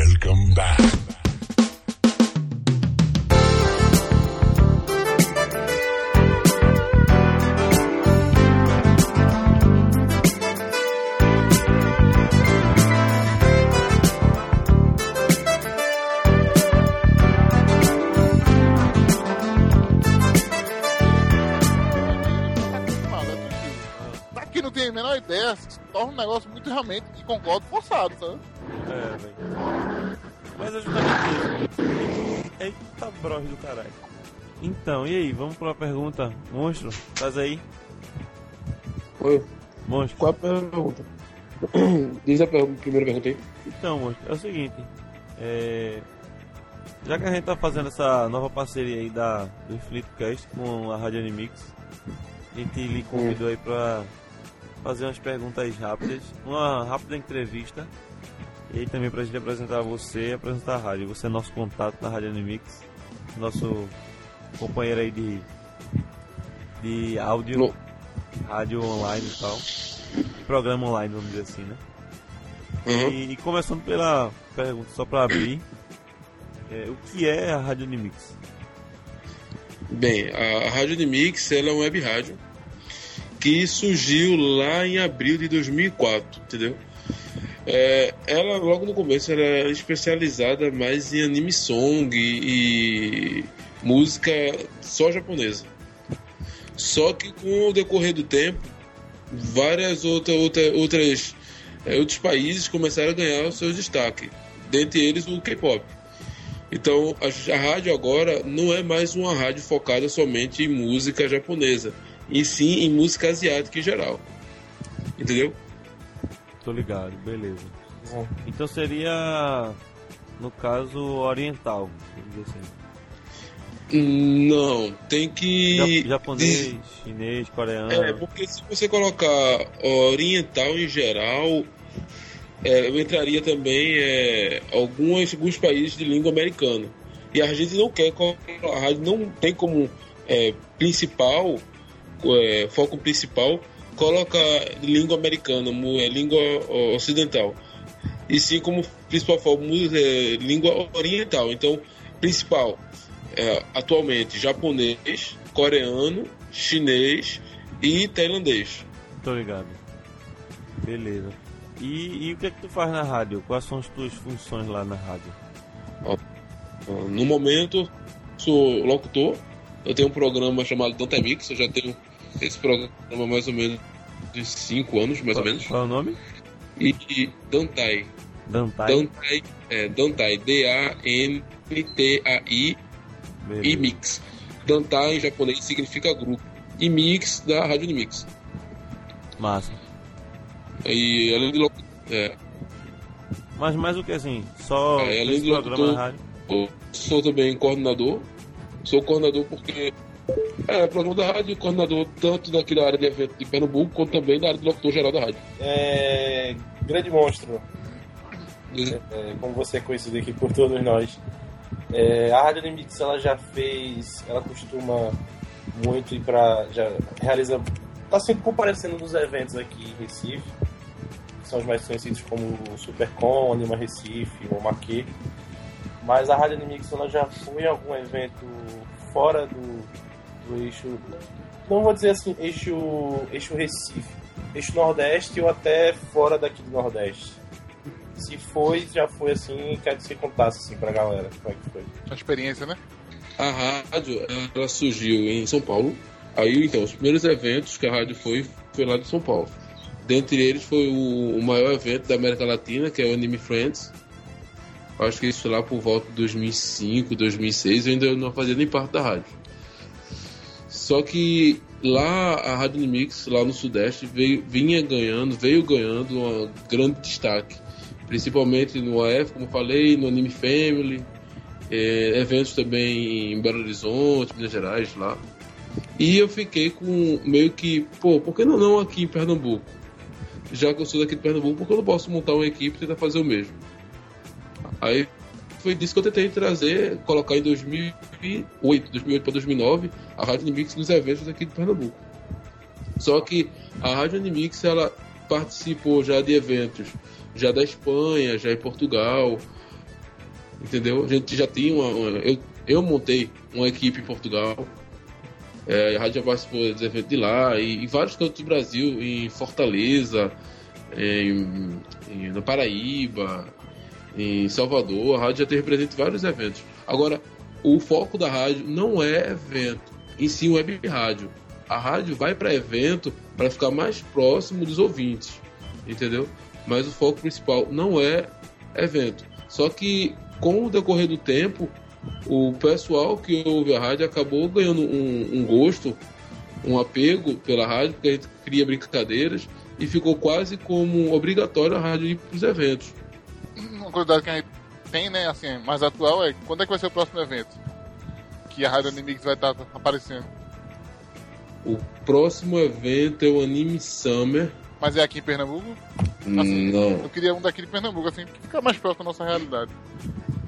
Welcome back. Daqui não tem a menor ideia, se torna um negócio muito realmente, e concordo, forçado, sabe? É, velho. Mas é justamente isso. Eita, bros do caralho. Então, e aí, vamos pra pergunta. Monstro, estás aí? Oi, Monstro. qual a pergunta? Diz a pergunta, primeira pergunta aí. Então, monstro, é o seguinte. É... Já que a gente tá fazendo essa nova parceria aí da, do Flipcast com a Rádio Animix, a gente lhe convidou aí pra fazer umas perguntas rápidas, uma rápida entrevista e aí também pra gente apresentar você e apresentar a rádio. Você é nosso contato na Rádio Animix, nosso companheiro aí de, de áudio, No- rádio online e tal, e programa online, vamos dizer assim, né? Uhum. E, e começando pela pergunta, só pra abrir, é, o que é a Rádio Animix? Bem, a, a Rádio Unimix ela é uma web rádio que surgiu lá em abril de 2004, entendeu? É, ela, logo no começo, era especializada mais em anime song e, e música só japonesa. Só que com o decorrer do tempo, várias outra, outra, outras, é, outros países começaram a ganhar o seu destaque, dentre eles o K-pop. Então a, a rádio agora não é mais uma rádio focada somente em música japonesa, e sim em música asiática em geral. Entendeu? Tô ligado, beleza. Então seria, no caso, oriental, assim. Não, tem que. Ja- japonês, chinês, coreano. É, porque se você colocar oriental em geral, é, eu entraria também é, alguns, alguns países de língua americana. E a gente não quer, a rádio não tem como é, principal, é, foco principal, colocar língua americana, é, língua ocidental. E sim como principal foco, é, língua oriental. Então, principal, é, atualmente, japonês, coreano, chinês e tailandês. Tô ligado. Beleza. E, e o que é que tu faz na rádio? Quais são as tuas funções lá na rádio? No momento, sou locutor. Eu tenho um programa chamado Dante Mix. Eu já tenho esse programa mais ou menos de 5 anos, mais ou menos. Qual é o nome? E, e Dantai. Dantai. Dantai, é, Dantai. E Mix. Dantai em japonês significa grupo. E Mix da Rádio Unimix. Massa. E além de locutor, é, Mas mais o que assim? Só É, além programa locutor- sou também coordenador. Sou coordenador porque é programa da rádio, coordenador tanto daqui da área de evento de Pernambuco, quanto também da área de locutor geral da rádio. É, grande monstro, é, como você é conhecido aqui por todos nós. É, a Rádio Limits ela já fez, ela costuma muito ir pra. já realiza. tá sempre comparecendo nos eventos aqui em Recife, que são os mais conhecidos como o Supercon, Anima Recife, o Maquê. Mas a Rádio Animix ela já foi em algum evento fora do, do eixo. Não vou dizer assim, eixo, eixo Recife, eixo Nordeste ou até fora daqui do Nordeste. Se foi, já foi assim, quero que você contasse assim pra galera como é que foi. A experiência, né? A rádio ela surgiu em São Paulo. Aí então, os primeiros eventos que a rádio foi, foi lá de São Paulo. Dentre eles foi o, o maior evento da América Latina, que é o Anime Friends. Acho que isso foi lá por volta de 2005, 2006. Eu ainda não fazia nem parte da rádio. Só que lá a Rádio Unimix, lá no Sudeste, veio, vinha ganhando, veio ganhando um grande destaque. Principalmente no AF, como falei, no Anime Family, eh, eventos também em Belo Horizonte, Minas Gerais, lá. E eu fiquei com meio que, pô, por que não, não aqui em Pernambuco? Já que eu sou daqui de Pernambuco, por que eu não posso montar uma equipe e tentar fazer o mesmo? Aí foi disso que eu tentei trazer, colocar em 2008, 2008 para 2009, a Rádio Unimix nos eventos aqui de Pernambuco. Só que a Rádio Unimix, ela participou já de eventos já da Espanha, já em Portugal, entendeu? A gente já tinha uma. uma- eu, eu montei uma equipe em Portugal. É, a rádio já participou dos eventos de lá e vários cantos do Brasil, em Fortaleza, em, Paraíba, em Salvador. A rádio já teve presente vários eventos. Agora, o foco da rádio não é evento, em si web rádio. A rádio vai para evento para ficar mais próximo dos ouvintes, entendeu? Mas o foco principal não é evento. Só que com o decorrer do tempo, o pessoal que ouve a rádio acabou ganhando um, um gosto, um apego pela rádio, porque a gente cria brincadeiras e ficou quase como obrigatório a rádio ir para os eventos. Uma curiosidade que a gente tem, né, assim, mais atual é quando é que vai ser o próximo evento? Que a Rádio Animix vai estar aparecendo. O próximo evento é o Anime Summer. Mas é aqui em Pernambuco? Assim, Não. Eu queria um daqui de Pernambuco, assim, que fica mais próximo da nossa realidade.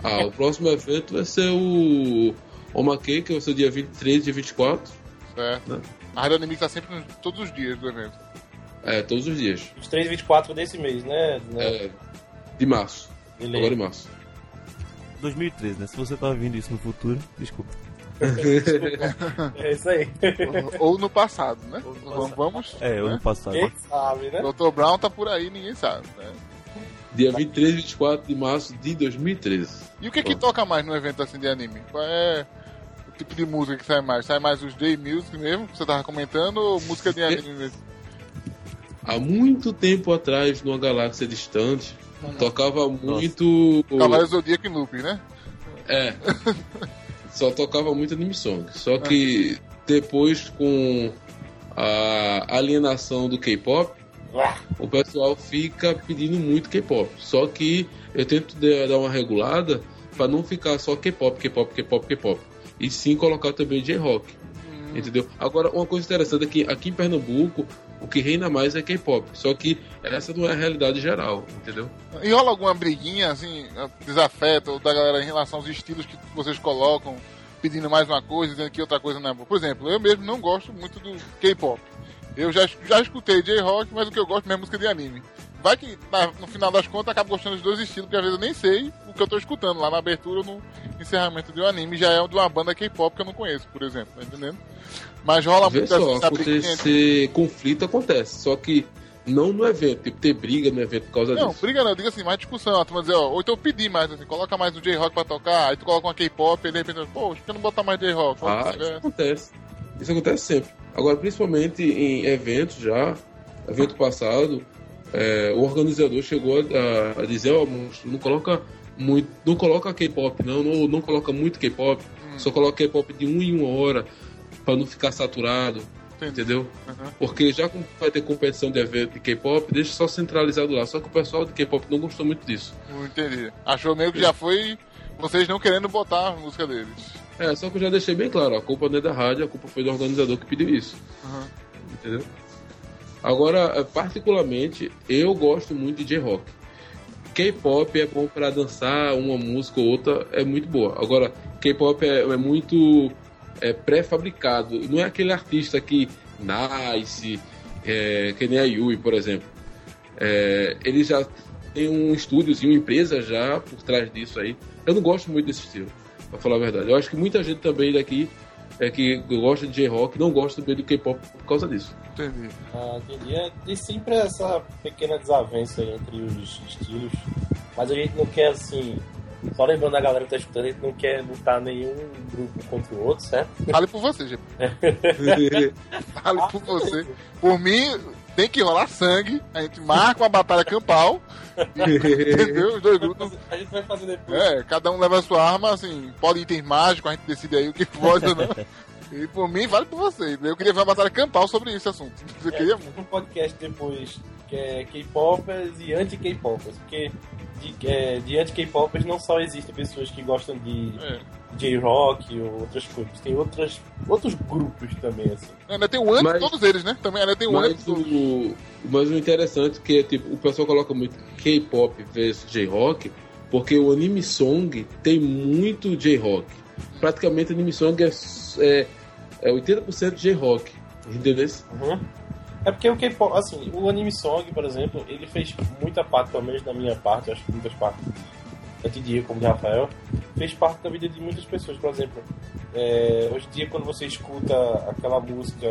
Ah, o próximo evento vai ser o Omakei, que vai ser dia 23 e 24. Certo? Né? A Rádio Animix tá sempre nos- todos os dias do evento. É, todos os dias. Os 3 e 24 desse mês, né? né? É, de março. Beleza. Agora em março. 2013, né? Se você tá ouvindo isso no futuro, desculpa. É isso aí. Ou- Ou no passado, né? Ou no Vamos, passado. vamos. É, ano né? passado. Quem sabe, né? Dr. Brown tá por aí, ninguém sabe, né? Dia 23 e 24 de março de 2013. E o que que toca mais no evento assim de anime? Qual é o tipo de música que sai mais? Sai mais os Day Music mesmo, que você tava comentando, ou música de anime mesmo? Há muito tempo atrás, numa galáxia distante, tocava muito. Cavaleiro Zodíaco e Loop, né? É. Só tocava muito anime song. Só que depois com a alienação do K-pop, o pessoal fica pedindo muito K-pop. Só que eu tento dar uma regulada para não ficar só K-pop, K-pop, K-pop, K-pop. E sim colocar também J-rock. Entendeu? Agora, uma coisa interessante é que aqui em Pernambuco, o que reina mais é K-pop. Só que essa não é a realidade geral, entendeu? E rola alguma briguinha, assim, desafeto da galera em relação aos estilos que vocês colocam, pedindo mais uma coisa, dizendo que outra coisa não é boa? Por exemplo, eu mesmo não gosto muito do K-pop. Eu já, já escutei J-Rock, mas o que eu gosto mesmo é música de anime. Vai que no final das contas acabo gostando dos dois estilos, porque às vezes eu nem sei o que eu tô escutando lá na abertura ou no encerramento de um anime. Já é de uma banda K-pop que eu não conheço, por exemplo, tá entendendo? Mas rola Vê muito só, essa acontecer conflito acontece. Só que não no evento. Tipo, ter briga no evento por causa Não, disso. briga não, diga assim, mais discussão. A turma dizer, ó, ou então pedir mais, assim, coloca mais o J-Rock pra tocar, aí tu coloca uma K-pop, e de repente, pô, por que não botar mais J-Rock? Ah, isso acontece. Isso acontece sempre. Agora, principalmente em eventos já, evento passado, é, o organizador chegou a, a dizer, ó, monstro, não coloca muito, não coloca K-pop, não, não, não coloca muito K-pop, Hum. só coloca K-pop de uma em uma hora, pra não ficar saturado, Entendi. entendeu? Uhum. Porque já que vai ter competição de evento de K-pop, deixa só centralizado lá. Só que o pessoal de K-pop não gostou muito disso. Não entendi. Achou meio que já foi vocês não querendo botar a música deles. É, só que eu já deixei bem claro, a culpa não é da rádio, a culpa foi do organizador que pediu isso. Uhum. entendeu? Agora, eh, particularmente, eu gosto muito de J-Rock. K-pop é bom pra dançar, uma música ou outra é muito boa. Agora, K-pop é, é muito é, pré-fabricado. Não é aquele artista que nasce, é, que nem a Yui, por exemplo. É, ele já tem um estúdiozinho, uma empresa já por trás disso aí. Eu não gosto muito desse estilo, pra falar a verdade. Eu acho que muita gente também daqui é, que gosta de J-Rock não gosta do K-pop por causa disso. Entendi. Ah, entendi. É, tem sempre essa pequena desavença aí entre os estilos. Mas a gente não quer, assim. Só lembrando a galera que tá escutando, a gente não quer lutar nenhum grupo contra o outro, certo? Fale por você, gente. Fale por você. Por mim, tem que rolar sangue. A gente marca uma batalha campal. entendeu? Os dois grupos. A gente vai fazer depois. É, cada um leva a sua arma, assim, pode itens mágicos, a gente decide aí o que pode ou não. E por mim, vale por você. Eu queria ver uma batalha campal sobre esse assunto. Você É, queria um podcast depois que é K-popers e anti-K-popers. Porque de, é, de anti-K-popers não só existem pessoas que gostam de É. J-rock ou outras coisas. Tem outras, outros grupos também, assim. Ainda tem o antes de todos eles, né? Também ainda tem o antes. O, mas o interessante é que tipo, o pessoal coloca muito K-pop versus J-rock, porque o anime song tem muito J-rock. Praticamente o anime song é, é, é 80% J-rock. Entendeu? Uhum. É porque o K-pop, assim, o anime song, por exemplo, ele fez muita parte, pelo menos da minha parte, acho que muitas partes, antidia, como de Rafael, fez parte da vida de muitas pessoas. Por exemplo, é, hoje em dia, quando você escuta aquela música,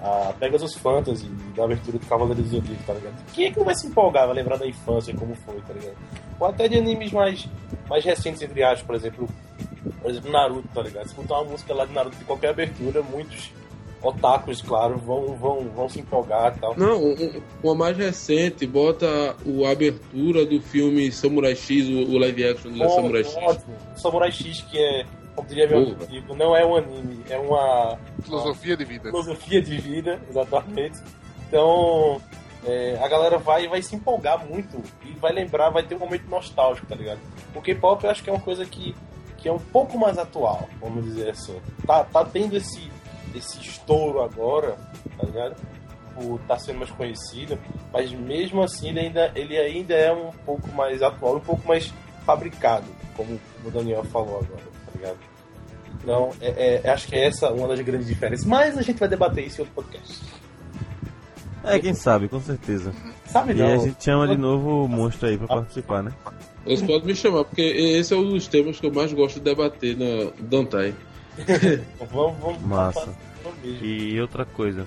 a Pegasus Fantasy, da abertura do Cavaleiro do Zodíaco, tá ligado? Quem é que não vai se empolgar, vai lembrar da infância, como foi, tá ligado? Ou até de animes mais, mais recentes, entre aspas, por exemplo, por exemplo, Naruto, tá ligado? Escutar uma música lá de Naruto de qualquer abertura, muitos otakus, claro, vão, vão, vão se empolgar e tal. Não, um, uma mais recente, bota o a abertura do filme Samurai X, o, o live action do Bom, Samurai X. ótimo. Samurai X, que é, como diria meu amigo, não é um anime, é uma Filosofia de vida. filosofia de vida, exatamente. Então, é, a galera vai, vai se empolgar muito e vai lembrar, vai ter um momento nostálgico, tá ligado? O K-pop eu acho que é uma coisa que, que é um pouco mais atual, vamos dizer assim. Tá, tá tendo esse, esse estouro agora, tá ligado? Por tá sendo mais conhecido, mas mesmo assim ele ainda, ele ainda é um pouco mais atual, um pouco mais fabricado, como o Daniel falou agora, tá ligado? Então, é, é- acho que é essa uma das grandes diferenças. Mas a gente vai debater isso em outro podcast. É, quem sabe, com certeza. Sabe E não? a gente chama de novo o monstro aí pra participar, né? Vocês podem me chamar, porque esse é um dos temas que eu mais gosto de debater na Dantai. Vamos, vamos, Massa. E outra coisa.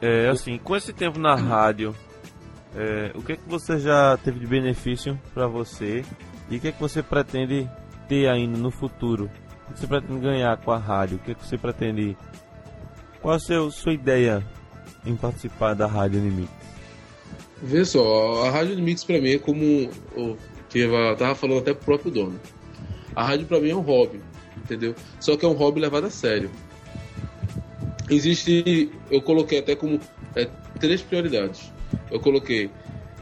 É assim, com esse tempo na rádio, é, o que é que você já teve de benefício pra você e o que é que você pretende ter ainda no futuro? O que você pretende ganhar com a rádio? O que é que você pretende. Qual a seu, sua ideia em participar da Rádio Anime? Vê só, a Rádio Mix pra mim é como o que eu tava falando até pro próprio dono. A rádio pra mim é um hobby, entendeu? Só que é um hobby levado a sério. Existe, eu coloquei até como é, três prioridades. Eu coloquei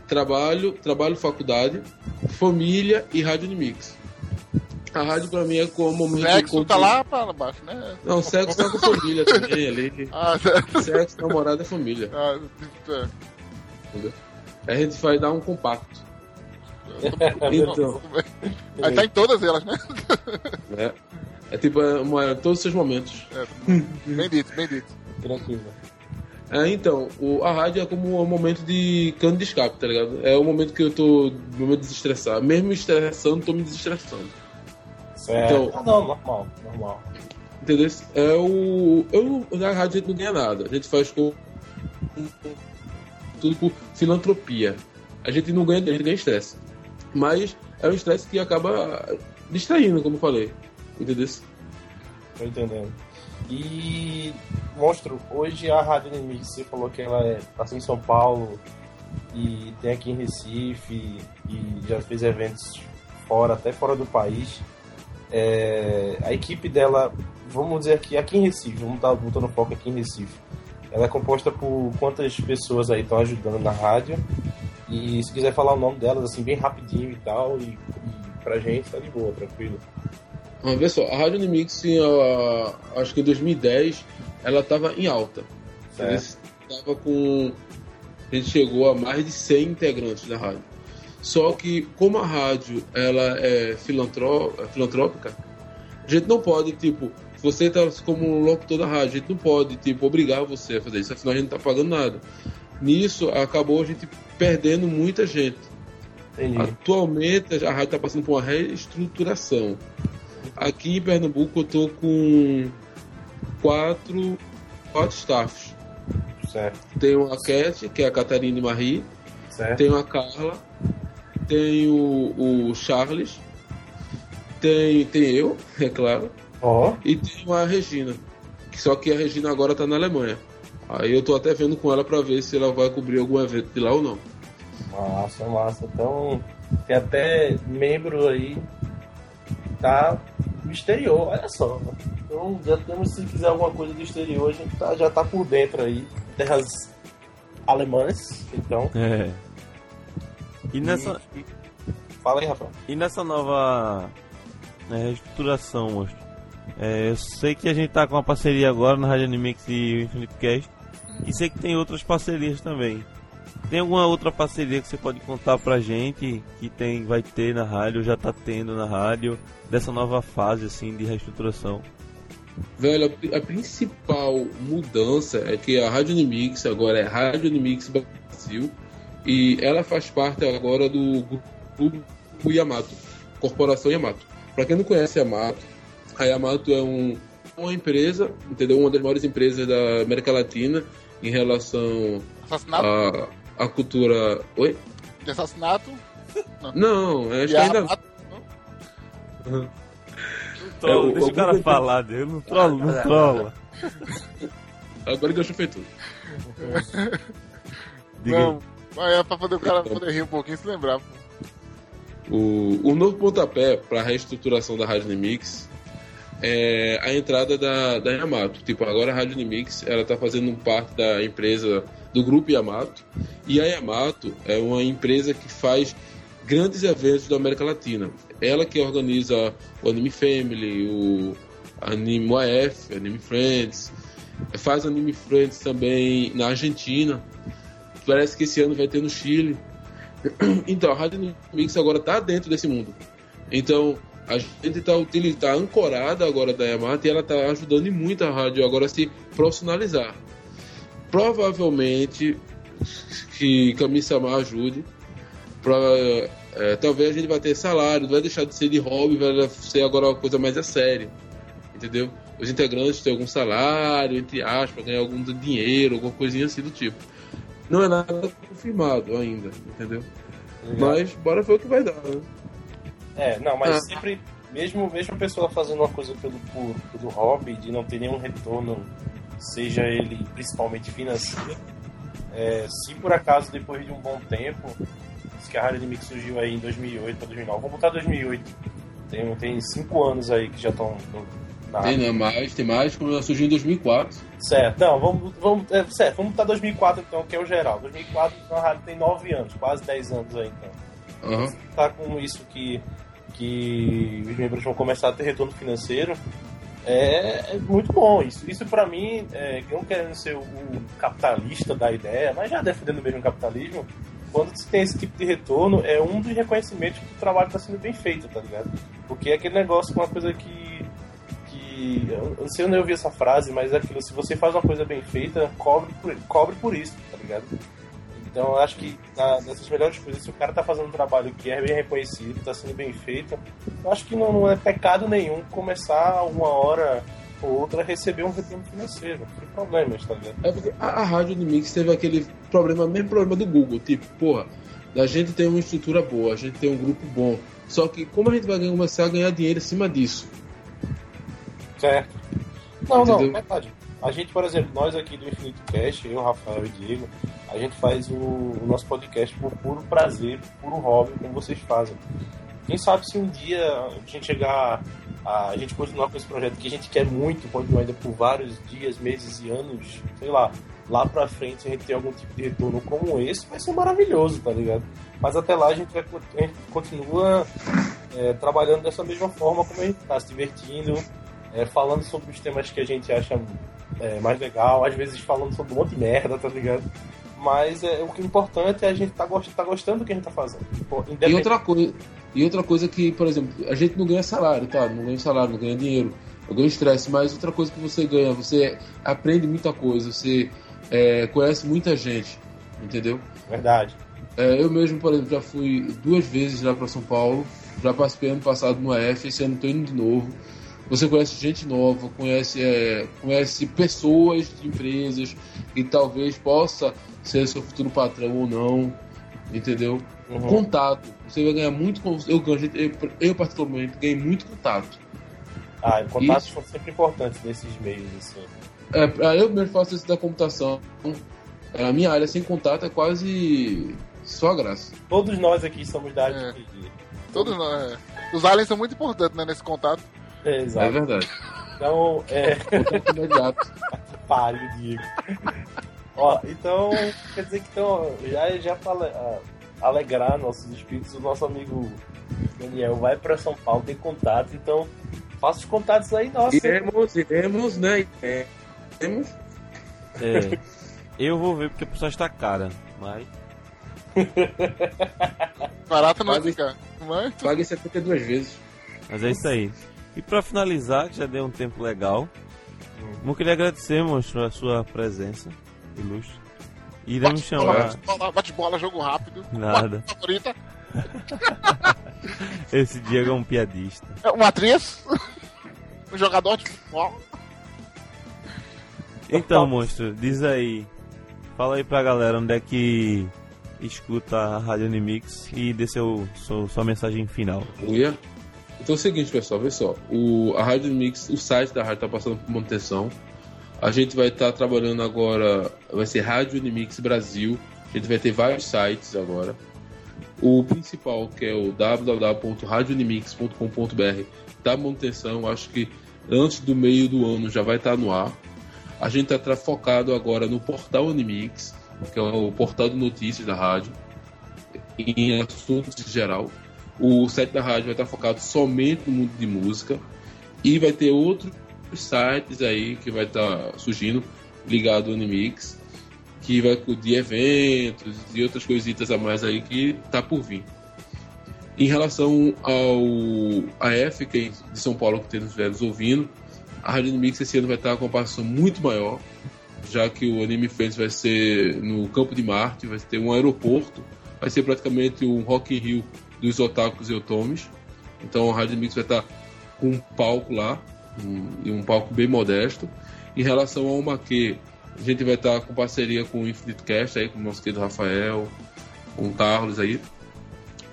trabalho, trabalho, faculdade, família e Rádio Mix. A rádio pra mim é como momento de Sexo tá lá pra baixo, né? Não, sexo tá com família também ali. Ah. Sexo, namorada é família. Ah, é. Entendeu? Aí a gente vai dar um compacto. Então, Aí tá em todas elas, né? é, é tipo é uma, todos os seus momentos. É, bem dito, bem dito. Tranquilo. É, então, o, a rádio é como um momento de cano de escape, tá ligado? É o momento que eu tô no momento de desestressar. Mesmo me estressando, tô me desestressando. Certo. Então- Ah, não, normal, normal. Entendeu? É o. Eu, na rádio a gente não ganha nada. A gente faz com. Tudo por filantropia. A gente não ganha, a gente ganha estresse. Mas é um estresse que acaba distraindo, como eu falei. Entendeu? Tô entendendo. E, Monstro, hoje a Rádio Inimigo, você falou que ela é, passa em São Paulo e tem aqui em Recife e já fez eventos fora, até fora do país. É, a equipe dela, vamos dizer aqui, aqui em Recife, vamos estar botando foco aqui em Recife. Ela é composta por quantas pessoas aí estão ajudando na rádio? E se quiser falar o nome delas, assim, bem rapidinho e tal, e, e pra gente tá de boa, tranquilo. Mas vê só, a Rádio Unimix, em, ah, acho que em 2010, ela tava em alta. Certo. Tava com. A gente chegou a mais de 100 integrantes da rádio. Só que, como a rádio ela é, filantró é filantrópica, a gente não pode, tipo, você tá como um locutor da rádio, a gente não pode, tipo, obrigar você a fazer isso, afinal a gente não tá pagando nada. Nisso, acabou a gente perdendo muita gente. Entendi. Atualmente a rádio está passando por uma reestruturação. Aqui em Pernambuco eu tô com quatro, quatro staffs. Certo, Tenho a Cat, que é a Catarina Marie, certo. tenho a Carla, tenho o Charles, tem, tem eu, é claro, Ó, e tenho a Regina. Só que a Regina agora tá na Alemanha. Aí eu tô até vendo com ela para ver se ela vai cobrir algum evento de lá ou não. Massa, massa. Então, tem até membro aí tá no exterior, olha só. Então, já temos, se quiser alguma coisa do exterior, a gente tá, já tá por dentro aí. Terras alemãs, então. É. E nessa, Fala aí, Rafael. E nessa nova né, reestruturação, monstro, é, eu sei que a gente tá com uma parceria agora na Rádio Animix e o Infinite Cast, e sei que tem outras parcerias também. Tem alguma outra parceria que você pode contar pra gente que tem, vai ter na rádio, já tá tendo na rádio, dessa nova fase assim de reestruturação? Velho, a pri- a principal mudança é que a Rádio Unimix agora é Rádio Unimix Brasil e ela faz parte agora do grupo Yamato, Corporação Yamato. Para quem não conhece a Yamato, a Yamato é um, uma empresa, entendeu? Uma das maiores empresas da América Latina em relação Assassinato? à à cultura. Oi? De assassinato? Não, acho De que ainda. Trola, É, o- deixa o, cara Google falar dele, não trola, não trola. Agora que eu chupei tudo. Diga Não. Mas é pra poder o cara poder rir um pouquinho e se lembrar. O, o novo pontapé para a reestruturação da Rádio Nimix é a entrada da, da Yamato. Tipo, agora a Rádio Nimix ela está fazendo parte da empresa do grupo Yamato e a Yamato é uma empresa que faz grandes eventos da América Latina. Ela que organiza o Anime Family, o Anime AF, Anime Friends, faz Anime Friends também na Argentina. Parece que esse ano vai ter no Chile. Então, a Rádio Mix agora está dentro desse mundo. Então, a gente está tá ancorada agora da Yamato e ela está ajudando muito a rádio agora a se profissionalizar. Provavelmente que Kami-sama ajude. Pra, é, talvez a gente vai ter salário, vai deixar de ser de hobby, vai ser agora uma coisa mais a sério. Entendeu? Os integrantes têm algum salário, entre aspas, ganhar algum dinheiro, alguma coisinha assim do tipo. Não é nada confirmado ainda, entendeu? Mas bora ver o que vai dar, né? É, não, mas Ah. sempre, mesmo, mesmo a pessoa fazendo uma coisa pelo, pelo hobby, de não ter nenhum retorno, seja ele principalmente financeiro, é, se por acaso depois de um bom tempo, diz que a Rádio Mix surgiu aí em 2008 para 2009, vamos botar 2008, tem, tem cinco anos aí que já estão na Tem né, mais, tem mais, como ela surgiu em 2004. Certo, não, vamos, vamos, é, certo, vamos botar 2004 então, que é o geral. 2004, então a rádio tem 9 anos, quase 10 anos aí então. Aham. Tá com isso que, que os membros vão começar a ter retorno financeiro, é, é muito bom. Isso, isso para mim, é, não querendo ser o, capitalista da ideia, mas já defendendo mesmo o capitalismo, quando se tem esse tipo de retorno, é um dos reconhecimentos que o trabalho está sendo bem feito, tá ligado? Porque é aquele negócio, uma coisa que. que eu não sei onde eu ouvi essa frase, mas é aquilo: se você faz uma coisa bem feita, cobre por, cobre por isso, tá ligado? Então eu acho que na, nessas melhores coisas, se o cara tá fazendo um trabalho que é bem reconhecido, tá sendo bem feito, eu acho que não, não é pecado nenhum começar uma hora ou outra a receber um retorno financeiro. Não tem problemas, tá ligado? É porque a, a Rádio Unimix teve aquele problema, mesmo problema do Google, tipo, porra, a gente tem uma estrutura boa, a gente tem um grupo bom. Só que como a gente vai começar a ganhar dinheiro em cima disso? Certo. Não, Entendeu? não, verdade. A gente, por exemplo, nós aqui do Infinito Cast, eu, Rafael e Diego, a gente faz o, o nosso podcast por puro prazer, por puro hobby, como vocês fazem. Quem sabe se um dia a gente chegar a, a gente continuar com esse projeto que a gente quer muito, continuar ainda por vários dias, meses e anos, sei lá, lá pra frente se a gente ter algum tipo de retorno como esse, vai ser maravilhoso, tá ligado? Mas até lá a gente, vai, a gente continua é, trabalhando dessa mesma forma como a gente tá, se divertindo, é, falando sobre os temas que a gente acha é, mais legal, às vezes falando sobre um monte de merda, tá ligado? Mas é, o que é importante é a gente tá, gost, tá gostando do que a gente tá fazendo. Pô, E outra coisa, e outra coisa que, por exemplo, a gente não ganha salário, tá? Não ganha salário, não ganha dinheiro, eu ganho estresse, mas outra coisa que você ganha, você aprende muita coisa, você é, conhece muita gente, entendeu? Verdade. É, eu mesmo, por exemplo, já fui duas vezes lá para São Paulo, já participei ano passado no AF, esse ano estou indo de novo. Você conhece gente nova, conhece, é, conhece pessoas de empresas que talvez possa ser seu futuro patrão ou não, entendeu? Uhum. Contato, você vai ganhar muito. Eu, eu, eu particularmente, ganhei muito contato. Ah, e contatos Isso. são sempre importantes nesses meios, assim. É, eu mesmo faço isso da computação. É, A minha área sem contato é quase só graça. Todos nós aqui somos da área É. de. Todos nós. é. Os aliens são muito importantes né, nesse contato. É, É exato. verdade. Então, é. Imediato. Pare, Diego. Ó, então, quer dizer que então, já, já pra ale- a- alegrar nossos espíritos, o nosso amigo Daniel vai pra São Paulo, tem contato, então faça os contatos aí, nossa. Iremos, iremos, né? Iremos. É, eu vou ver porque a pessoa está cara, mas Barata não Pague- fica. Mas tu- Pague 72 vezes. Mas é isso aí. E pra finalizar, que já deu um tempo legal, eu queria agradecer, monstro, a sua presença ilustre. Iremos bate bola, chamar. bate bola, bate bola, jogo rápido. Nada. Favorita. Esse Diego é um piadista. É uma atriz? um jogador de futebol? Então, monstro, diz aí. Fala aí pra galera onde é que escuta a Rádio Animix e dê seu, seu, sua mensagem final. Uia. Então é o seguinte, pessoal, vê só. O, a Rádio Mix, o site da rádio está passando por manutenção. A gente vai estar tá trabalhando agora, vai ser Rádio Unimix Brasil. A gente vai ter vários sites agora. O principal, que é o www.radiounimix.com.br, está manutenção. Acho que antes do meio do ano já vai estar tá no ar. A gente está focado agora no portal Unimix, que é o portal de notícias da rádio, em assuntos em geral. O site da rádio vai estar focado somente no mundo de música e vai ter outros sites aí que vai estar surgindo ligado ao Unimix, que vai de eventos e outras coisitas a mais aí que tá por vir. Em relação ao AF, que é de São Paulo que tem nos ouvindo, a Rádio Unimix esse ano vai estar com uma participação muito maior, já que o Anime Friends vai ser no Campo de Marte, vai ter um aeroporto, vai ser praticamente um Rock in Rio dos otakus e otomes. Então a Rádio Mix vai estar com um palco lá, um, um palco bem modesto. Em relação ao Maquê, a gente vai estar com parceria com o Infinite Cast, aí, com o nosso querido Rafael, com o Carlos aí,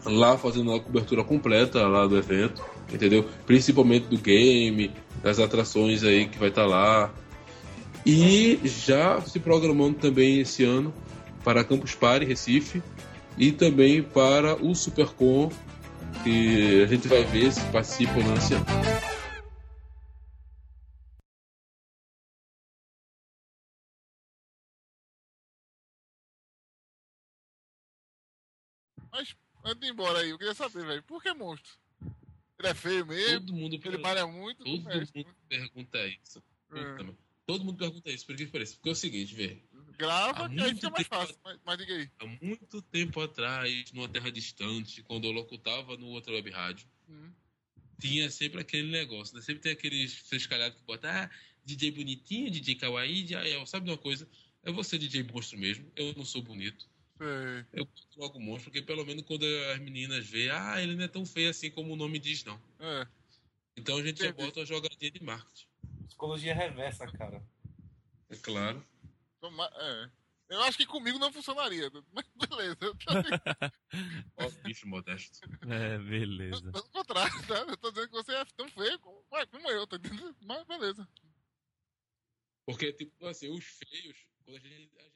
lá fazendo a cobertura completa lá do evento, entendeu? Principalmente do game, das atrações aí que vai estar lá. E já se programando também esse ano para Campus Party Recife, e também para o Supercom, que a gente vai ver se participa nesse ano. Mas, antes de ir embora aí, eu queria saber, velho, por que monstro? Ele é feio mesmo? Todo mundo ele malha muito? Todo mundo pergunta isso. É. Todo mundo pergunta isso, por que parece? Porque é o seguinte, velho. Grava, que aí fica mais fácil. Mas, mas, diga aí. Há muito tempo atrás, numa terra distante, quando eu locutava no outro web rádio, hum. tinha sempre aquele negócio, né? Sempre tem aqueles frescalhados que botam, ah, DJ bonitinho, DJ kawaii, DJ, sabe de uma coisa? É você DJ monstro mesmo, eu não sou bonito. Sei. Eu logo monstro, porque pelo menos quando as meninas veem, ah, ele não é tão feio assim como o nome diz, não. É. Então a gente Entendi. já bota uma jogadinha de marketing. Psicologia reversa, cara. É claro. É. Eu acho que comigo não funcionaria, mas beleza. Ó, bicho modesto. É, beleza. Pelo contrário, tá? Eu tô dizendo que você é tão feio como, como eu, tá entendendo? Mas beleza. Porque, tipo, assim, os feios, quando a gente, a gente